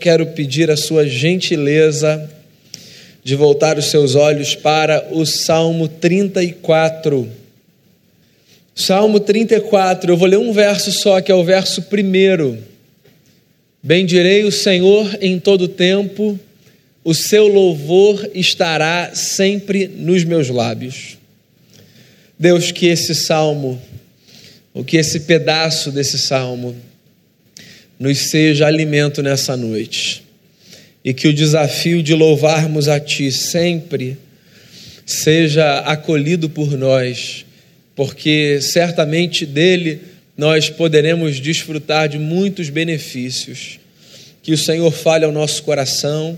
quero pedir a sua gentileza de voltar os seus olhos para o Salmo 34. Salmo 34, eu vou ler um verso só, que é o verso primeiro. Bendirei o Senhor em todo tempo, o seu louvor estará sempre nos meus lábios. Deus, que esse salmo, ou que esse pedaço desse salmo, nos seja alimento nessa noite. E que o desafio de louvarmos a Ti sempre seja acolhido por nós, porque certamente dele nós poderemos desfrutar de muitos benefícios. Que o Senhor fale ao nosso coração,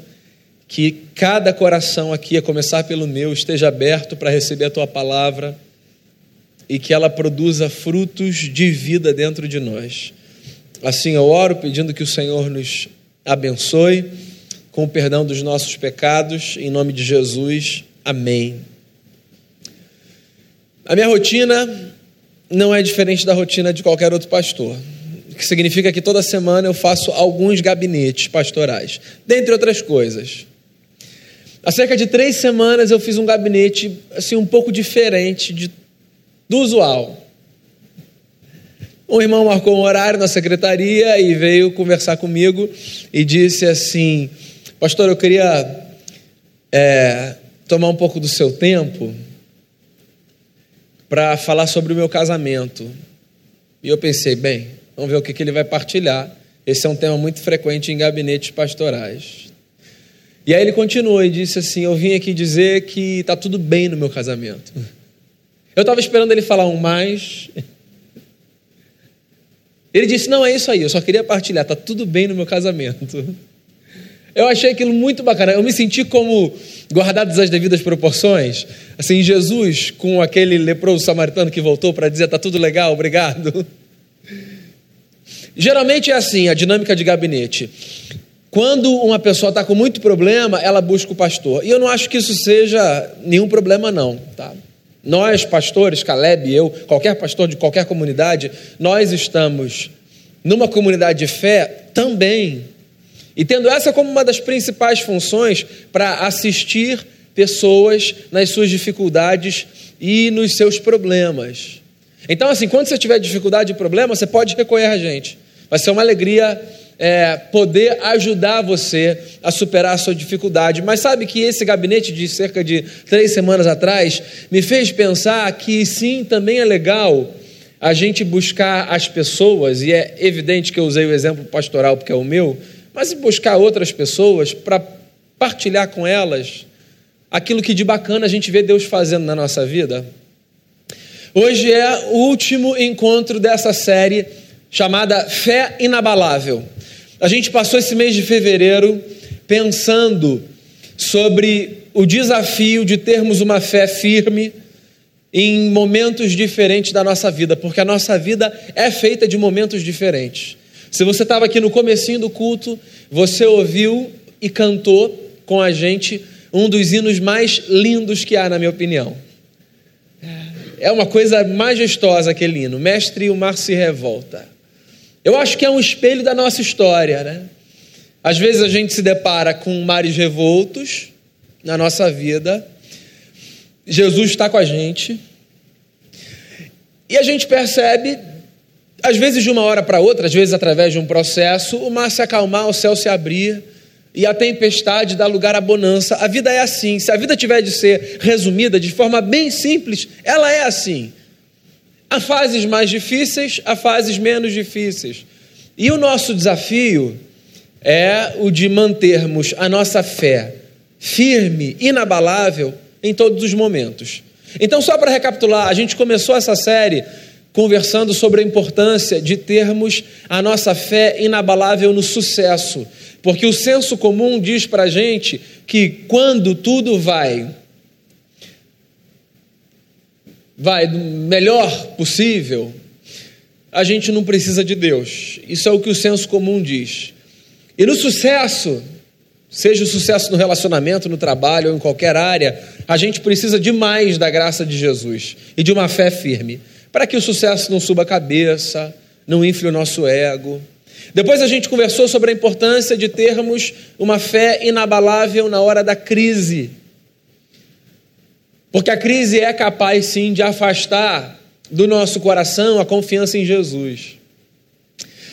que cada coração aqui, a começar pelo meu, esteja aberto para receber a Tua palavra e que ela produza frutos de vida dentro de nós. Assim eu oro pedindo que o Senhor nos abençoe com o perdão dos nossos pecados, em nome de Jesus. Amém. A minha rotina não é diferente da rotina de qualquer outro pastor. O que significa que toda semana eu faço alguns gabinetes pastorais, dentre outras coisas. Há cerca de três semanas eu fiz um gabinete assim um pouco diferente de, do usual. Um irmão marcou um horário na secretaria e veio conversar comigo e disse assim: Pastor, eu queria é, tomar um pouco do seu tempo para falar sobre o meu casamento. E eu pensei: bem, vamos ver o que, que ele vai partilhar. Esse é um tema muito frequente em gabinetes pastorais. E aí ele continuou e disse assim: Eu vim aqui dizer que está tudo bem no meu casamento. Eu estava esperando ele falar um mais. Ele disse: Não, é isso aí, eu só queria partilhar, está tudo bem no meu casamento. Eu achei aquilo muito bacana. Eu me senti como guardados as devidas proporções. Assim, Jesus, com aquele leproso samaritano que voltou para dizer: Está tudo legal, obrigado. Geralmente é assim a dinâmica de gabinete. Quando uma pessoa está com muito problema, ela busca o pastor. E eu não acho que isso seja nenhum problema, não. Tá? Nós, pastores, Caleb, eu, qualquer pastor de qualquer comunidade, nós estamos numa comunidade de fé também. E tendo essa como uma das principais funções para assistir pessoas nas suas dificuldades e nos seus problemas. Então, assim, quando você tiver dificuldade e problema, você pode recorrer a gente. Vai ser uma alegria é, poder ajudar você a superar a sua dificuldade. Mas sabe que esse gabinete de cerca de três semanas atrás me fez pensar que sim, também é legal a gente buscar as pessoas, e é evidente que eu usei o exemplo pastoral porque é o meu, mas buscar outras pessoas para partilhar com elas aquilo que de bacana a gente vê Deus fazendo na nossa vida. Hoje é o último encontro dessa série chamada Fé Inabalável. A gente passou esse mês de fevereiro pensando sobre o desafio de termos uma fé firme em momentos diferentes da nossa vida, porque a nossa vida é feita de momentos diferentes. Se você estava aqui no comecinho do culto, você ouviu e cantou com a gente um dos hinos mais lindos que há, na minha opinião. É uma coisa majestosa aquele hino. Mestre, o mar se revolta. Eu acho que é um espelho da nossa história, né? Às vezes a gente se depara com mares revoltos na nossa vida. Jesus está com a gente. E a gente percebe, às vezes de uma hora para outra, às vezes através de um processo, o mar se acalmar, o céu se abrir e a tempestade dá lugar à bonança. A vida é assim. Se a vida tiver de ser resumida de forma bem simples, ela é assim. Há fases mais difíceis, há fases menos difíceis. E o nosso desafio é o de mantermos a nossa fé firme, inabalável em todos os momentos. Então, só para recapitular, a gente começou essa série conversando sobre a importância de termos a nossa fé inabalável no sucesso, porque o senso comum diz para a gente que quando tudo vai vai do melhor possível, a gente não precisa de Deus. Isso é o que o senso comum diz. E no sucesso, seja o sucesso no relacionamento, no trabalho ou em qualquer área, a gente precisa de mais da graça de Jesus e de uma fé firme, para que o sucesso não suba a cabeça, não infle o nosso ego. Depois a gente conversou sobre a importância de termos uma fé inabalável na hora da crise. Porque a crise é capaz sim de afastar do nosso coração a confiança em Jesus.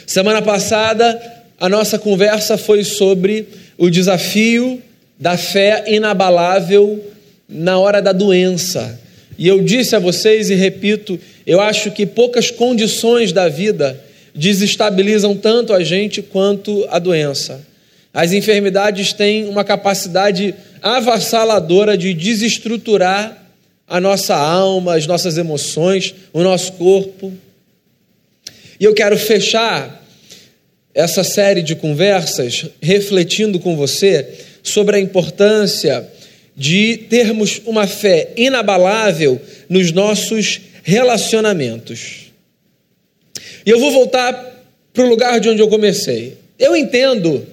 Semana passada, a nossa conversa foi sobre o desafio da fé inabalável na hora da doença. E eu disse a vocês e repito, eu acho que poucas condições da vida desestabilizam tanto a gente quanto a doença. As enfermidades têm uma capacidade avassaladora de desestruturar a nossa alma, as nossas emoções, o nosso corpo. E eu quero fechar essa série de conversas refletindo com você sobre a importância de termos uma fé inabalável nos nossos relacionamentos. E eu vou voltar para o lugar de onde eu comecei. Eu entendo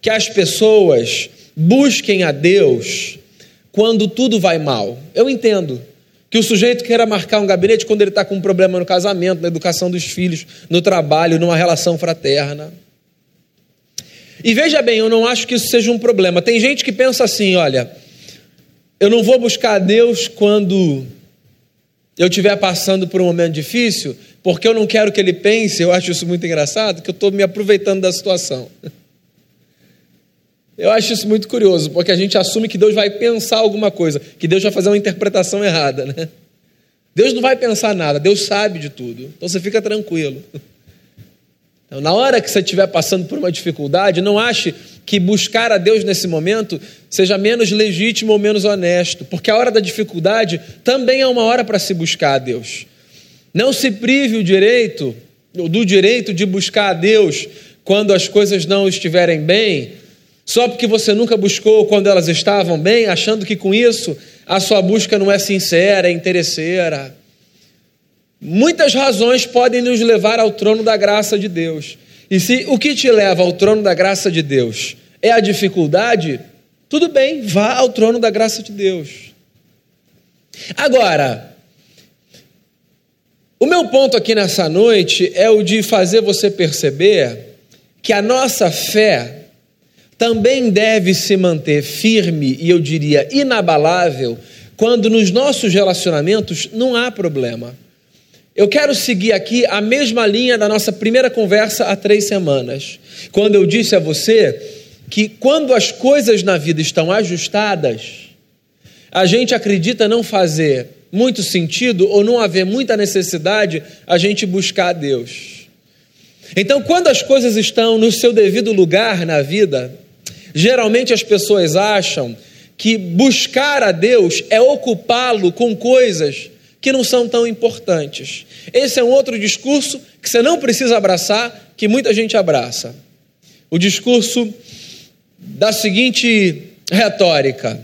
que as pessoas busquem a Deus quando tudo vai mal. Eu entendo que o sujeito queira marcar um gabinete quando ele está com um problema no casamento, na educação dos filhos, no trabalho, numa relação fraterna. E veja bem, eu não acho que isso seja um problema. Tem gente que pensa assim: olha, eu não vou buscar a Deus quando eu estiver passando por um momento difícil, porque eu não quero que ele pense, eu acho isso muito engraçado, que eu estou me aproveitando da situação. Eu acho isso muito curioso, porque a gente assume que Deus vai pensar alguma coisa, que Deus vai fazer uma interpretação errada, né? Deus não vai pensar nada, Deus sabe de tudo. Então você fica tranquilo. Então, na hora que você estiver passando por uma dificuldade, não ache que buscar a Deus nesse momento seja menos legítimo ou menos honesto, porque a hora da dificuldade também é uma hora para se buscar a Deus. Não se prive o direito, do direito de buscar a Deus quando as coisas não estiverem bem, só porque você nunca buscou quando elas estavam bem, achando que com isso a sua busca não é sincera, é interesseira. Muitas razões podem nos levar ao trono da graça de Deus. E se o que te leva ao trono da graça de Deus é a dificuldade, tudo bem, vá ao trono da graça de Deus. Agora, o meu ponto aqui nessa noite é o de fazer você perceber que a nossa fé também deve se manter firme e eu diria inabalável quando nos nossos relacionamentos não há problema. Eu quero seguir aqui a mesma linha da nossa primeira conversa há três semanas, quando eu disse a você que quando as coisas na vida estão ajustadas, a gente acredita não fazer muito sentido ou não haver muita necessidade a gente buscar a Deus. Então, quando as coisas estão no seu devido lugar na vida, Geralmente as pessoas acham que buscar a Deus é ocupá-lo com coisas que não são tão importantes. Esse é um outro discurso que você não precisa abraçar, que muita gente abraça. O discurso da seguinte retórica: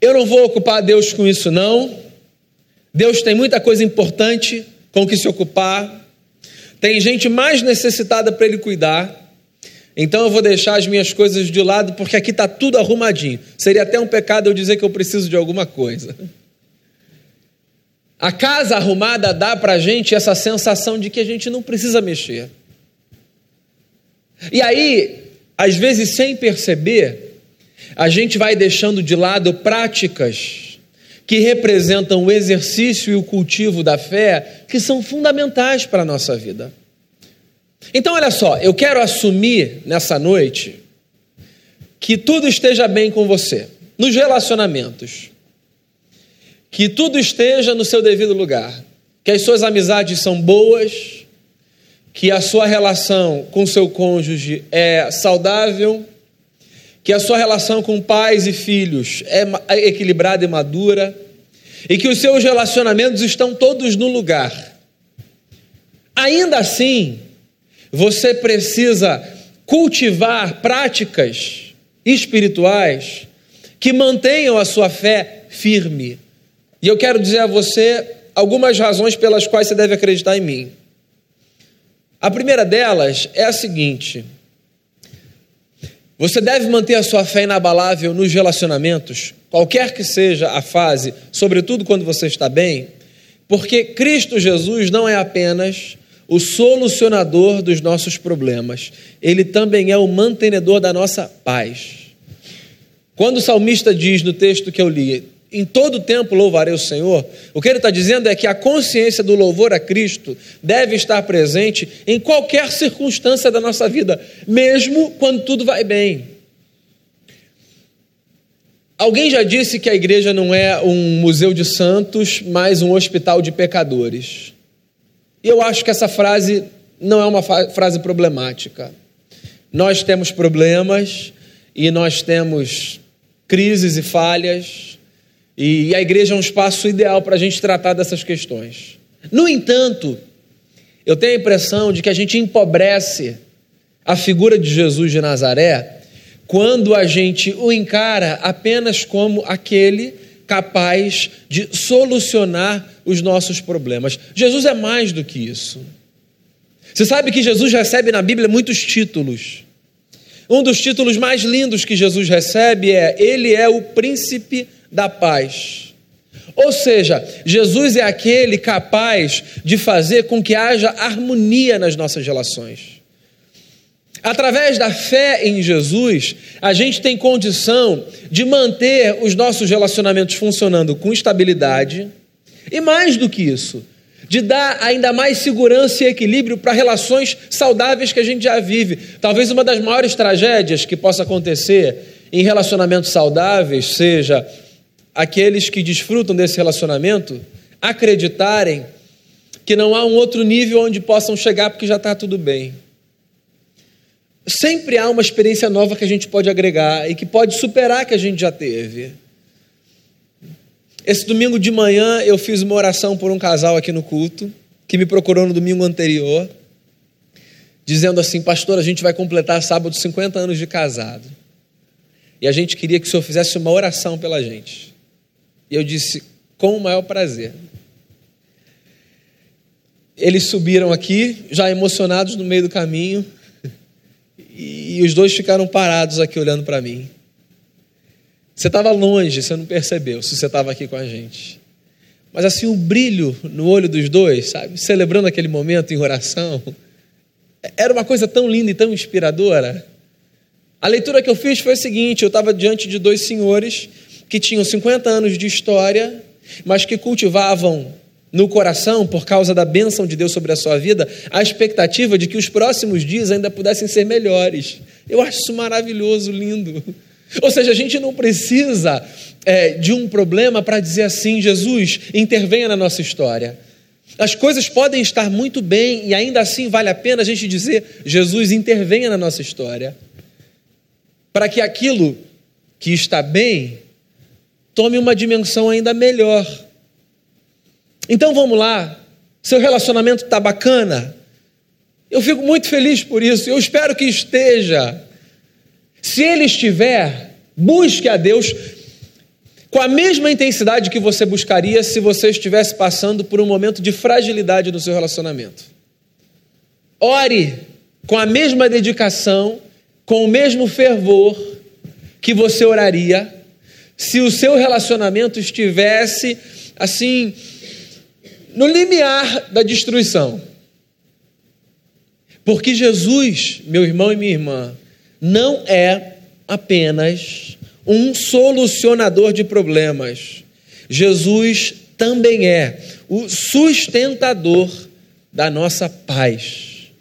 Eu não vou ocupar Deus com isso, não. Deus tem muita coisa importante com que se ocupar. Tem gente mais necessitada para Ele cuidar. Então eu vou deixar as minhas coisas de lado porque aqui está tudo arrumadinho. Seria até um pecado eu dizer que eu preciso de alguma coisa. A casa arrumada dá para a gente essa sensação de que a gente não precisa mexer. E aí, às vezes sem perceber, a gente vai deixando de lado práticas que representam o exercício e o cultivo da fé que são fundamentais para a nossa vida. Então, olha só, eu quero assumir nessa noite que tudo esteja bem com você, nos relacionamentos, que tudo esteja no seu devido lugar, que as suas amizades são boas, que a sua relação com seu cônjuge é saudável, que a sua relação com pais e filhos é equilibrada e madura, e que os seus relacionamentos estão todos no lugar. Ainda assim, você precisa cultivar práticas espirituais que mantenham a sua fé firme. E eu quero dizer a você algumas razões pelas quais você deve acreditar em mim. A primeira delas é a seguinte: você deve manter a sua fé inabalável nos relacionamentos, qualquer que seja a fase, sobretudo quando você está bem, porque Cristo Jesus não é apenas o solucionador dos nossos problemas, ele também é o mantenedor da nossa paz. Quando o salmista diz no texto que eu li, em todo tempo louvarei o Senhor, o que ele está dizendo é que a consciência do louvor a Cristo deve estar presente em qualquer circunstância da nossa vida, mesmo quando tudo vai bem. Alguém já disse que a igreja não é um museu de santos, mas um hospital de pecadores. E eu acho que essa frase não é uma frase problemática. Nós temos problemas e nós temos crises e falhas, e a igreja é um espaço ideal para a gente tratar dessas questões. No entanto, eu tenho a impressão de que a gente empobrece a figura de Jesus de Nazaré quando a gente o encara apenas como aquele capaz de solucionar os nossos problemas. Jesus é mais do que isso. Você sabe que Jesus recebe na Bíblia muitos títulos. Um dos títulos mais lindos que Jesus recebe é: Ele é o príncipe da paz. Ou seja, Jesus é aquele capaz de fazer com que haja harmonia nas nossas relações. Através da fé em Jesus, a gente tem condição de manter os nossos relacionamentos funcionando com estabilidade e, mais do que isso, de dar ainda mais segurança e equilíbrio para relações saudáveis que a gente já vive. Talvez uma das maiores tragédias que possa acontecer em relacionamentos saudáveis seja aqueles que desfrutam desse relacionamento acreditarem que não há um outro nível onde possam chegar porque já está tudo bem. Sempre há uma experiência nova que a gente pode agregar e que pode superar a que a gente já teve. Esse domingo de manhã eu fiz uma oração por um casal aqui no culto, que me procurou no domingo anterior, dizendo assim: Pastor, a gente vai completar sábado 50 anos de casado. E a gente queria que o senhor fizesse uma oração pela gente. E eu disse: Com o maior prazer. Eles subiram aqui, já emocionados no meio do caminho, e, os dois ficaram parados aqui olhando para mim. Você estava longe, você não percebeu se você estava aqui com a gente. Mas assim, o brilho no olho dos dois, sabe? Celebrando aquele momento em oração. Era uma coisa tão linda e tão inspiradora. A leitura que eu fiz foi a seguinte: eu estava diante de dois senhores que tinham 50 anos de história, mas que cultivavam no coração, por causa da bênção de Deus sobre a sua vida, a expectativa de que os próximos dias ainda pudessem ser melhores. Eu acho isso maravilhoso, lindo. Ou seja, a gente não precisa é, de um problema para dizer assim: Jesus, intervenha na nossa história. As coisas podem estar muito bem e ainda assim vale a pena a gente dizer: Jesus, intervenha na nossa história. Para que aquilo que está bem tome uma dimensão ainda melhor então vamos lá, seu relacionamento está bacana? Eu fico muito feliz por isso, eu espero que esteja. Se ele estiver, busque a Deus com a mesma intensidade que você buscaria se você estivesse passando por um momento de fragilidade no seu relacionamento. Ore com a mesma dedicação, com o mesmo fervor que você oraria se o seu relacionamento estivesse assim no limiar da destruição. Porque Jesus, meu irmão e minha irmã, não é apenas um solucionador de problemas. Jesus também é o sustentador da nossa paz.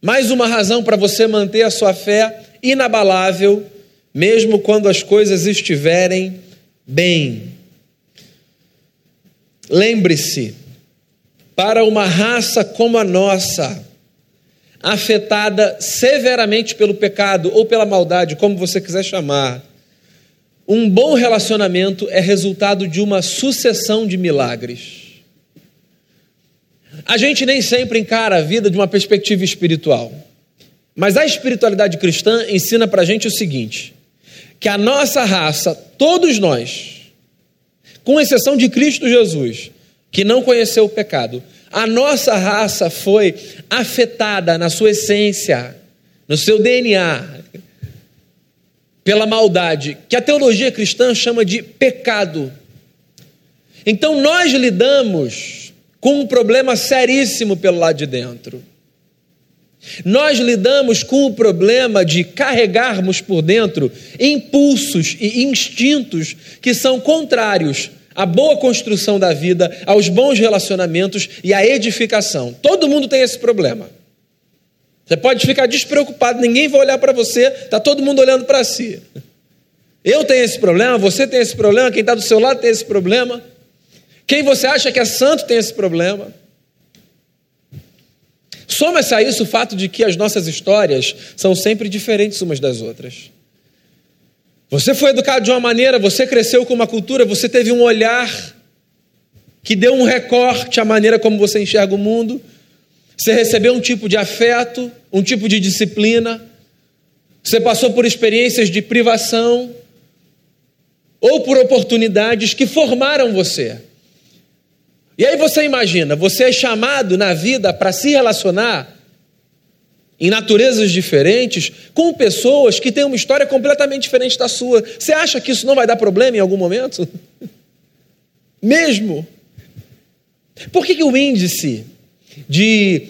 Mais uma razão para você manter a sua fé inabalável, mesmo quando as coisas estiverem bem. Lembre-se, para uma raça como a nossa, afetada severamente pelo pecado ou pela maldade, como você quiser chamar, um bom relacionamento é resultado de uma sucessão de milagres. A gente nem sempre encara a vida de uma perspectiva espiritual, mas a espiritualidade cristã ensina para a gente o seguinte: que a nossa raça, todos nós, com exceção de Cristo Jesus, que não conheceu o pecado. A nossa raça foi afetada na sua essência, no seu DNA, pela maldade, que a teologia cristã chama de pecado. Então nós lidamos com um problema seríssimo pelo lado de dentro. Nós lidamos com o problema de carregarmos por dentro impulsos e instintos que são contrários à boa construção da vida, aos bons relacionamentos e à edificação. Todo mundo tem esse problema. Você pode ficar despreocupado, ninguém vai olhar para você, está todo mundo olhando para si. Eu tenho esse problema, você tem esse problema, quem está do seu lado tem esse problema. Quem você acha que é santo tem esse problema. Soma-se a isso o fato de que as nossas histórias são sempre diferentes umas das outras. Você foi educado de uma maneira, você cresceu com uma cultura, você teve um olhar que deu um recorte à maneira como você enxerga o mundo. Você recebeu um tipo de afeto, um tipo de disciplina. Você passou por experiências de privação ou por oportunidades que formaram você. E aí você imagina, você é chamado na vida para se relacionar em naturezas diferentes com pessoas que têm uma história completamente diferente da sua. Você acha que isso não vai dar problema em algum momento? Mesmo? Por que, que o índice de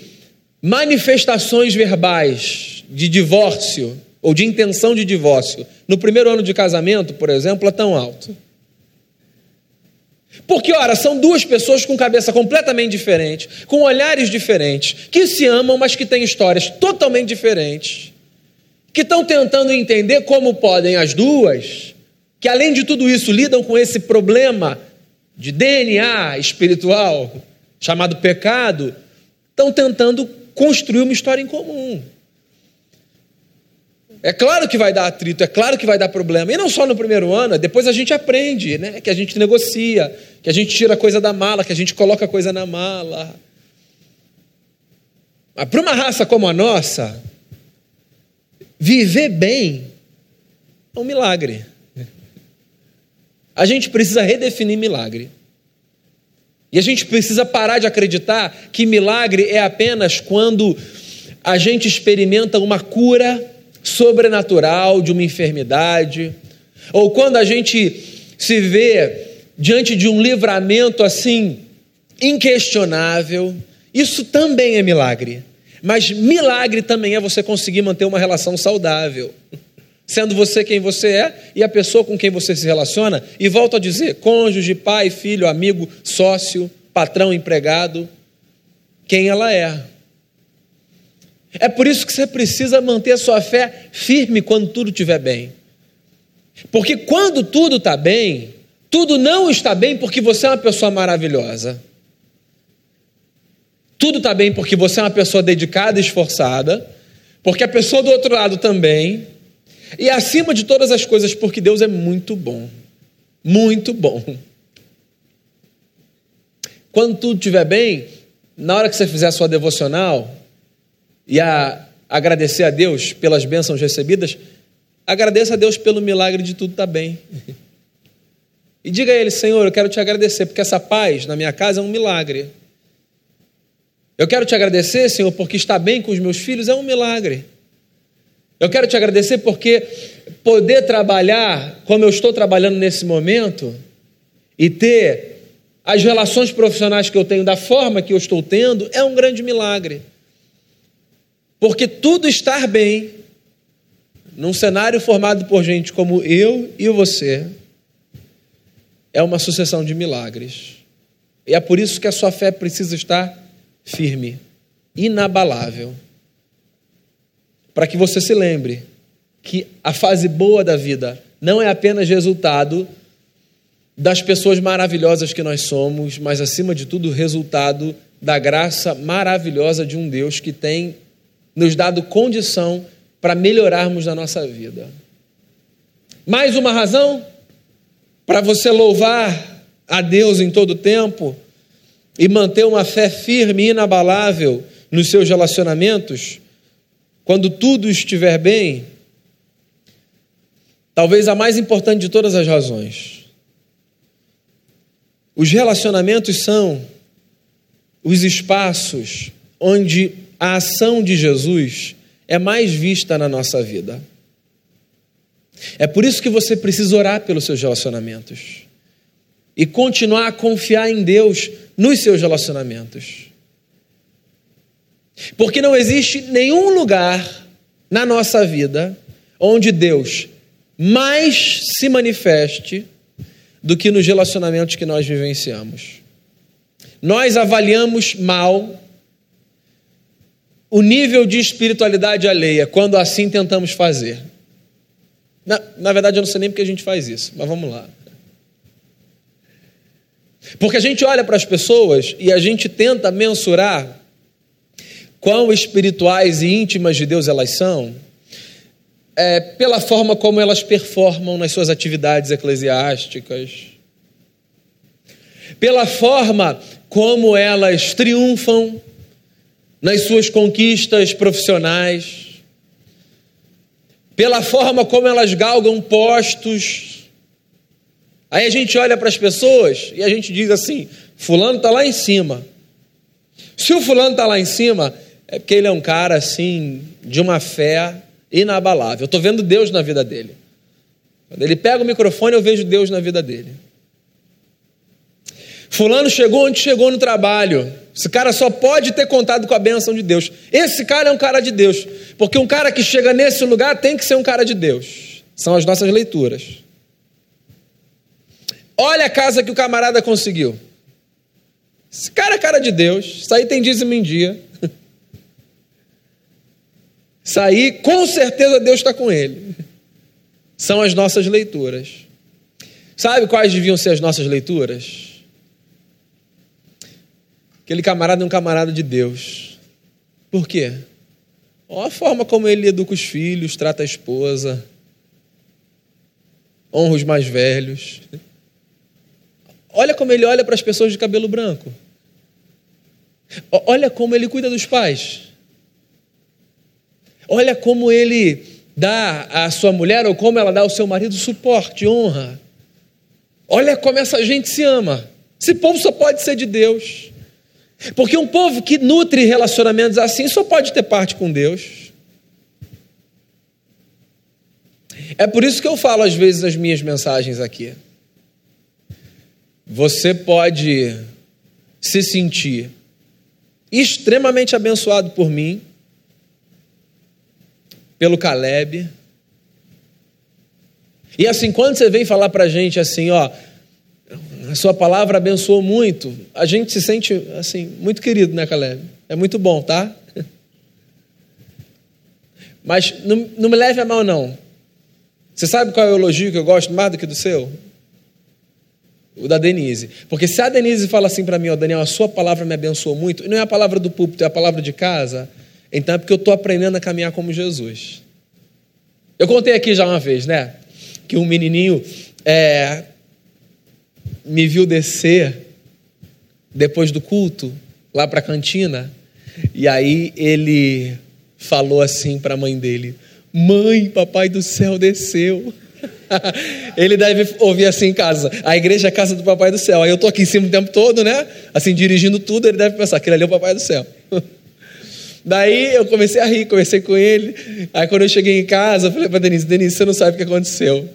manifestações verbais de divórcio ou de intenção de divórcio no primeiro ano de casamento, por exemplo, é tão alto? Porque, ora, são duas pessoas com cabeça completamente diferente, com olhares diferentes, que se amam, mas que têm histórias totalmente diferentes, que estão tentando entender como podem as duas, que além de tudo isso lidam com esse problema de DNA espiritual, chamado pecado, estão tentando construir uma história em comum. É claro que vai dar atrito, é claro que vai dar problema. E não só no primeiro ano, depois a gente aprende, né? Que a gente negocia, que a gente tira coisa da mala, que a gente coloca coisa na mala. Mas para uma raça como a nossa, viver bem é um milagre. A gente precisa redefinir milagre. E a gente precisa parar de acreditar que milagre é apenas quando a gente experimenta uma cura sobrenatural de uma enfermidade, ou quando a gente se vê diante de um livramento assim inquestionável, isso também é milagre. Mas milagre também é você conseguir manter uma relação saudável. Sendo você quem você é e a pessoa com quem você se relaciona, e volto a dizer: cônjuge, pai, filho, amigo, sócio, patrão, empregado, quem ela é. É por isso que você precisa manter a sua fé firme quando tudo estiver bem. Porque quando tudo está bem, tudo não está bem porque você é uma pessoa maravilhosa. Tudo está bem porque você é uma pessoa dedicada e esforçada, porque a pessoa do outro lado também, e acima de todas as coisas, porque Deus é muito bom. Muito bom. Quando tudo estiver bem, na hora que você fizer a sua devocional, e a agradecer a Deus pelas bênçãos recebidas, agradeça a Deus pelo milagre de tudo estar tá bem. E diga a Ele, Senhor, eu quero te agradecer, porque essa paz na minha casa é um milagre. Eu quero te agradecer, Senhor, porque estar bem com os meus filhos é um milagre. Eu quero te agradecer porque poder trabalhar como eu estou trabalhando nesse momento e ter as relações profissionais que eu tenho da forma que eu estou tendo é um grande milagre. Porque tudo estar bem, num cenário formado por gente como eu e você, é uma sucessão de milagres. E é por isso que a sua fé precisa estar firme, inabalável. Para que você se lembre que a fase boa da vida não é apenas resultado das pessoas maravilhosas que nós somos, mas acima de tudo, resultado da graça maravilhosa de um Deus que tem nos dado condição para melhorarmos na nossa vida. Mais uma razão para você louvar a Deus em todo tempo e manter uma fé firme e inabalável nos seus relacionamentos, quando tudo estiver bem, talvez a mais importante de todas as razões. Os relacionamentos são os espaços onde a ação de Jesus é mais vista na nossa vida. É por isso que você precisa orar pelos seus relacionamentos. e continuar a confiar em Deus nos seus relacionamentos. Porque não existe nenhum lugar na nossa vida onde Deus mais se manifeste do que nos relacionamentos que nós vivenciamos. Nós avaliamos mal o nível de espiritualidade alheia quando assim tentamos fazer. Na, na verdade, eu não sei nem porque a gente faz isso, mas vamos lá. Porque a gente olha para as pessoas e a gente tenta mensurar quão espirituais e íntimas de Deus elas são, é, pela forma como elas performam nas suas atividades eclesiásticas, pela forma como elas triunfam nas suas conquistas profissionais, pela forma como elas galgam postos. Aí a gente olha para as pessoas e a gente diz assim: Fulano está lá em cima. Se o Fulano está lá em cima, é porque ele é um cara assim, de uma fé inabalável. Eu estou vendo Deus na vida dele. Quando ele pega o microfone, eu vejo Deus na vida dele. Fulano chegou onde chegou no trabalho. Esse cara só pode ter contado com a bênção de Deus. Esse cara é um cara de Deus. Porque um cara que chega nesse lugar tem que ser um cara de Deus. São as nossas leituras. Olha a casa que o camarada conseguiu. Esse cara é cara de Deus. Isso aí tem dízimo em dia. sair, com certeza Deus está com ele. São as nossas leituras. Sabe quais deviam ser as nossas leituras? Aquele camarada é um camarada de Deus. Por quê? Olha a forma como ele educa os filhos, trata a esposa, honra os mais velhos. Olha como ele olha para as pessoas de cabelo branco. Olha como ele cuida dos pais. Olha como ele dá à sua mulher ou como ela dá ao seu marido suporte, honra. Olha como essa gente se ama. Esse povo só pode ser de Deus. Porque um povo que nutre relacionamentos assim só pode ter parte com Deus. É por isso que eu falo às vezes nas minhas mensagens aqui. Você pode se sentir extremamente abençoado por mim, pelo Caleb. E assim, quando você vem falar para a gente assim, ó, a sua palavra abençoou muito, a gente se sente assim, muito querido, né, Caleb? É muito bom, tá? Mas não, não me leve a mal, não. Você sabe qual é o elogio que eu gosto mais do que do seu? O da Denise. Porque se a Denise fala assim para mim, ó, Daniel, a sua palavra me abençoou muito, e não é a palavra do púlpito, é a palavra de casa, então é porque eu estou aprendendo a caminhar como Jesus. Eu contei aqui já uma vez, né? Que um menininho é, me viu descer depois do culto, lá para a cantina, e aí ele falou assim para a mãe dele: Mãe, papai do céu desceu. ele deve ouvir assim em casa. A igreja é a casa do papai do céu. Aí eu tô aqui em cima o tempo todo, né? Assim, dirigindo tudo, ele deve pensar: aquele ali é o papai do céu. Daí eu comecei a rir, conversei com ele. Aí quando eu cheguei em casa, eu falei para Denise: Denise, você não sabe o que aconteceu.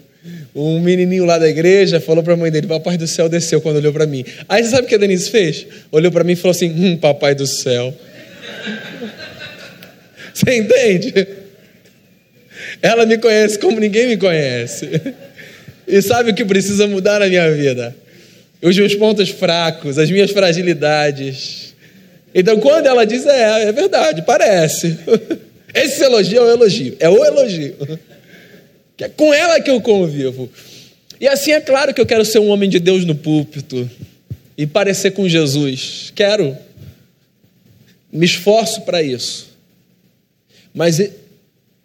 Um menininho lá da igreja falou para a mãe dele: Papai do céu desceu quando olhou para mim. Aí você sabe o que a Denise fez? Olhou para mim e falou assim: Hum, Papai do céu. Você entende? Ela me conhece como ninguém me conhece. E sabe o que precisa mudar na minha vida? Os meus pontos fracos, as minhas fragilidades então, quando ela diz, é, é verdade, parece. Esse elogio é o elogio, é o elogio. Que é com ela que eu convivo. E assim é claro que eu quero ser um homem de Deus no púlpito e parecer com Jesus. Quero. Me esforço para isso. Mas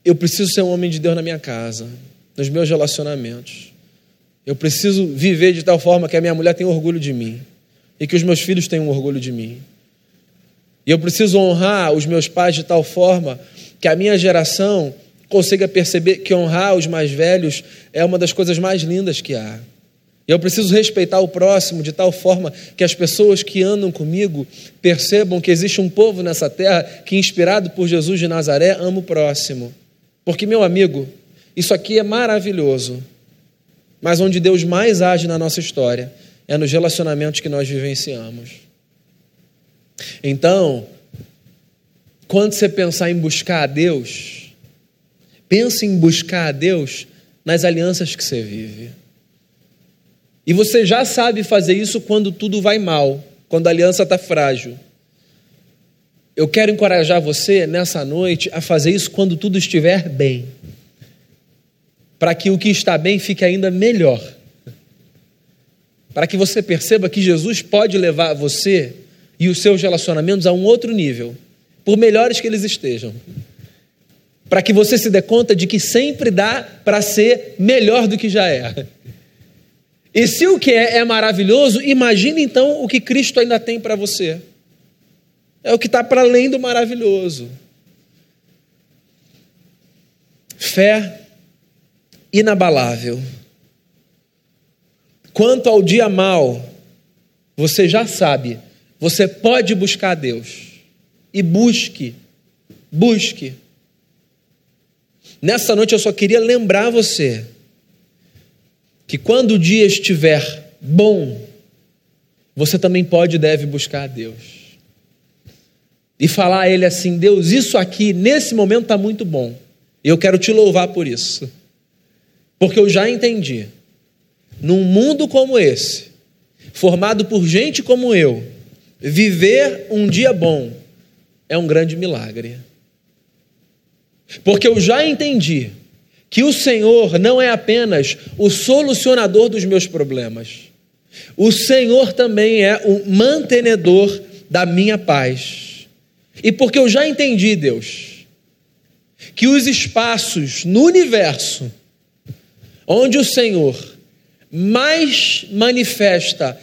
eu preciso ser um homem de Deus na minha casa, nos meus relacionamentos. Eu preciso viver de tal forma que a minha mulher tenha orgulho de mim e que os meus filhos tenham orgulho de mim. E eu preciso honrar os meus pais de tal forma que a minha geração consiga perceber que honrar os mais velhos é uma das coisas mais lindas que há. Eu preciso respeitar o próximo de tal forma que as pessoas que andam comigo percebam que existe um povo nessa terra que, inspirado por Jesus de Nazaré, ama o próximo. Porque, meu amigo, isso aqui é maravilhoso. Mas onde Deus mais age na nossa história é nos relacionamentos que nós vivenciamos. Então, quando você pensar em buscar a Deus, pense em buscar a Deus nas alianças que você vive. E você já sabe fazer isso quando tudo vai mal, quando a aliança está frágil. Eu quero encorajar você nessa noite a fazer isso quando tudo estiver bem, para que o que está bem fique ainda melhor, para que você perceba que Jesus pode levar você e os seus relacionamentos a um outro nível, por melhores que eles estejam, para que você se dê conta de que sempre dá para ser melhor do que já é. E se o que é é maravilhoso, imagine então o que Cristo ainda tem para você. É o que está para além do maravilhoso. Fé inabalável. Quanto ao dia mal, você já sabe, você pode buscar Deus. E busque, busque. Nessa noite eu só queria lembrar você que quando o dia estiver bom, você também pode e deve buscar a Deus e falar a Ele assim: Deus, isso aqui nesse momento está muito bom. E eu quero te louvar por isso. Porque eu já entendi. Num mundo como esse, formado por gente como eu, viver um dia bom é um grande milagre. Porque eu já entendi que o Senhor não é apenas o solucionador dos meus problemas, o Senhor também é o mantenedor da minha paz. E porque eu já entendi, Deus, que os espaços no universo onde o Senhor mais manifesta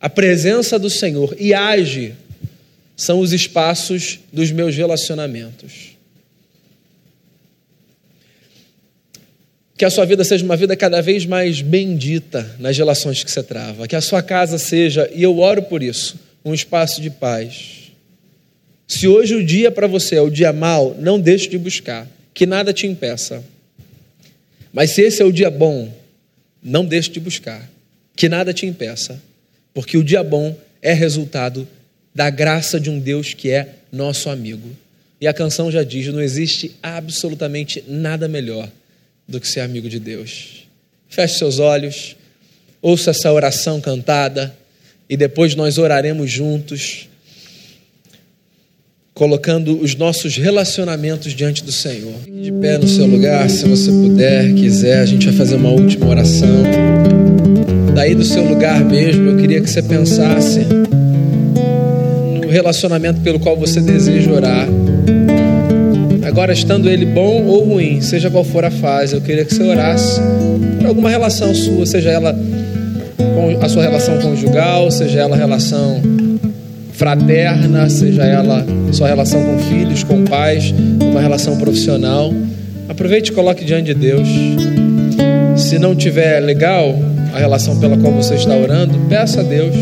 a presença do Senhor e age são os espaços dos meus relacionamentos. Que a sua vida seja uma vida cada vez mais bendita nas relações que você trava. Que a sua casa seja, e eu oro por isso, um espaço de paz se hoje o dia para você é o dia mau, não deixe de buscar, que nada te impeça. Mas se esse é o dia bom, não deixe de buscar, que nada te impeça, porque o dia bom é resultado da graça de um Deus que é nosso amigo. E a canção já diz: não existe absolutamente nada melhor do que ser amigo de Deus. Feche seus olhos, ouça essa oração cantada e depois nós oraremos juntos colocando os nossos relacionamentos diante do Senhor. De pé no seu lugar, se você puder, quiser, a gente vai fazer uma última oração. Daí do seu lugar mesmo, eu queria que você pensasse no relacionamento pelo qual você deseja orar. Agora, estando ele bom ou ruim, seja qual for a fase, eu queria que você orasse por alguma relação sua, seja ela a sua relação conjugal, seja ela a relação fraterna, seja ela sua relação com filhos, com pais, uma relação profissional. Aproveite e coloque diante de Deus. Se não tiver legal a relação pela qual você está orando, peça a Deus.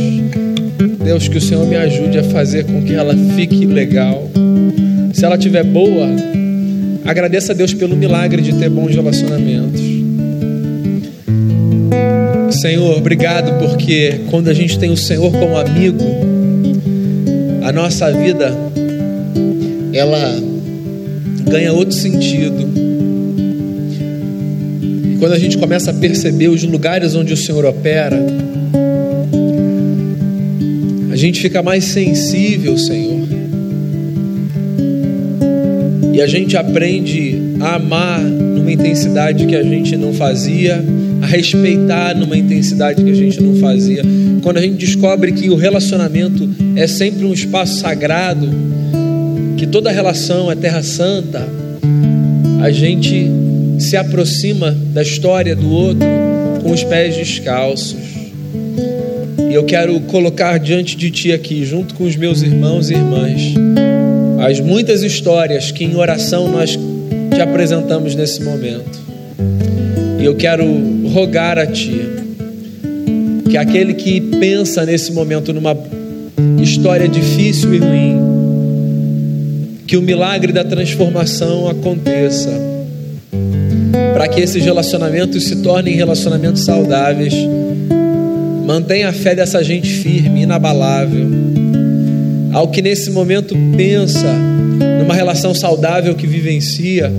Deus, que o Senhor me ajude a fazer com que ela fique legal. Se ela estiver boa, agradeça a Deus pelo milagre de ter bons relacionamentos. Senhor, obrigado porque quando a gente tem o Senhor como amigo, a nossa vida ela ganha outro sentido. Quando a gente começa a perceber os lugares onde o Senhor opera, a gente fica mais sensível, Senhor. E a gente aprende a amar numa intensidade que a gente não fazia, a respeitar numa intensidade que a gente não fazia. Quando a gente descobre que o relacionamento é sempre um espaço sagrado, que toda relação é terra santa, a gente se aproxima da história do outro com os pés descalços. E eu quero colocar diante de ti aqui, junto com os meus irmãos e irmãs, as muitas histórias que em oração nós te apresentamos nesse momento. E eu quero rogar a ti que aquele que pensa nesse momento numa história difícil e ruim, que o milagre da transformação aconteça, para que esses relacionamentos se tornem relacionamentos saudáveis Mantenha a fé dessa gente firme, inabalável. Ao que nesse momento pensa numa relação saudável que vivencia,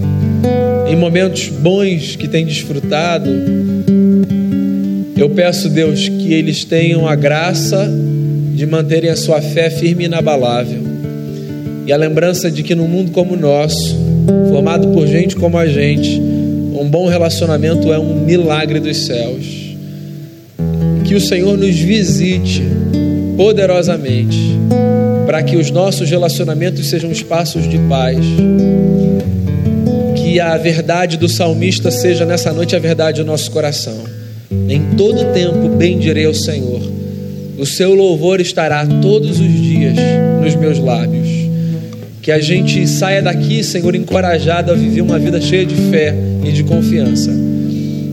em momentos bons que tem desfrutado, eu peço, Deus, que eles tenham a graça de manterem a sua fé firme e inabalável. E a lembrança de que num mundo como o nosso, formado por gente como a gente, um bom relacionamento é um milagre dos céus. Que o Senhor nos visite poderosamente, para que os nossos relacionamentos sejam espaços de paz que a verdade do salmista seja nessa noite a verdade do nosso coração. Em todo tempo bendirei ao Senhor. O seu louvor estará todos os dias nos meus lábios. Que a gente saia daqui, Senhor, encorajado a viver uma vida cheia de fé e de confiança.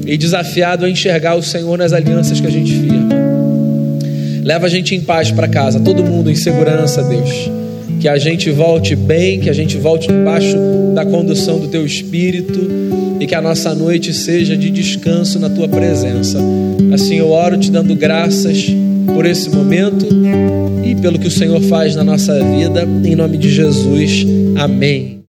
E desafiado a enxergar o Senhor nas alianças que a gente firma. Leva a gente em paz para casa, todo mundo em segurança, Deus que a gente volte bem, que a gente volte debaixo da condução do Teu Espírito e que a nossa noite seja de descanso na Tua presença. Assim eu oro te dando graças por esse momento e pelo que o Senhor faz na nossa vida, em nome de Jesus. Amém.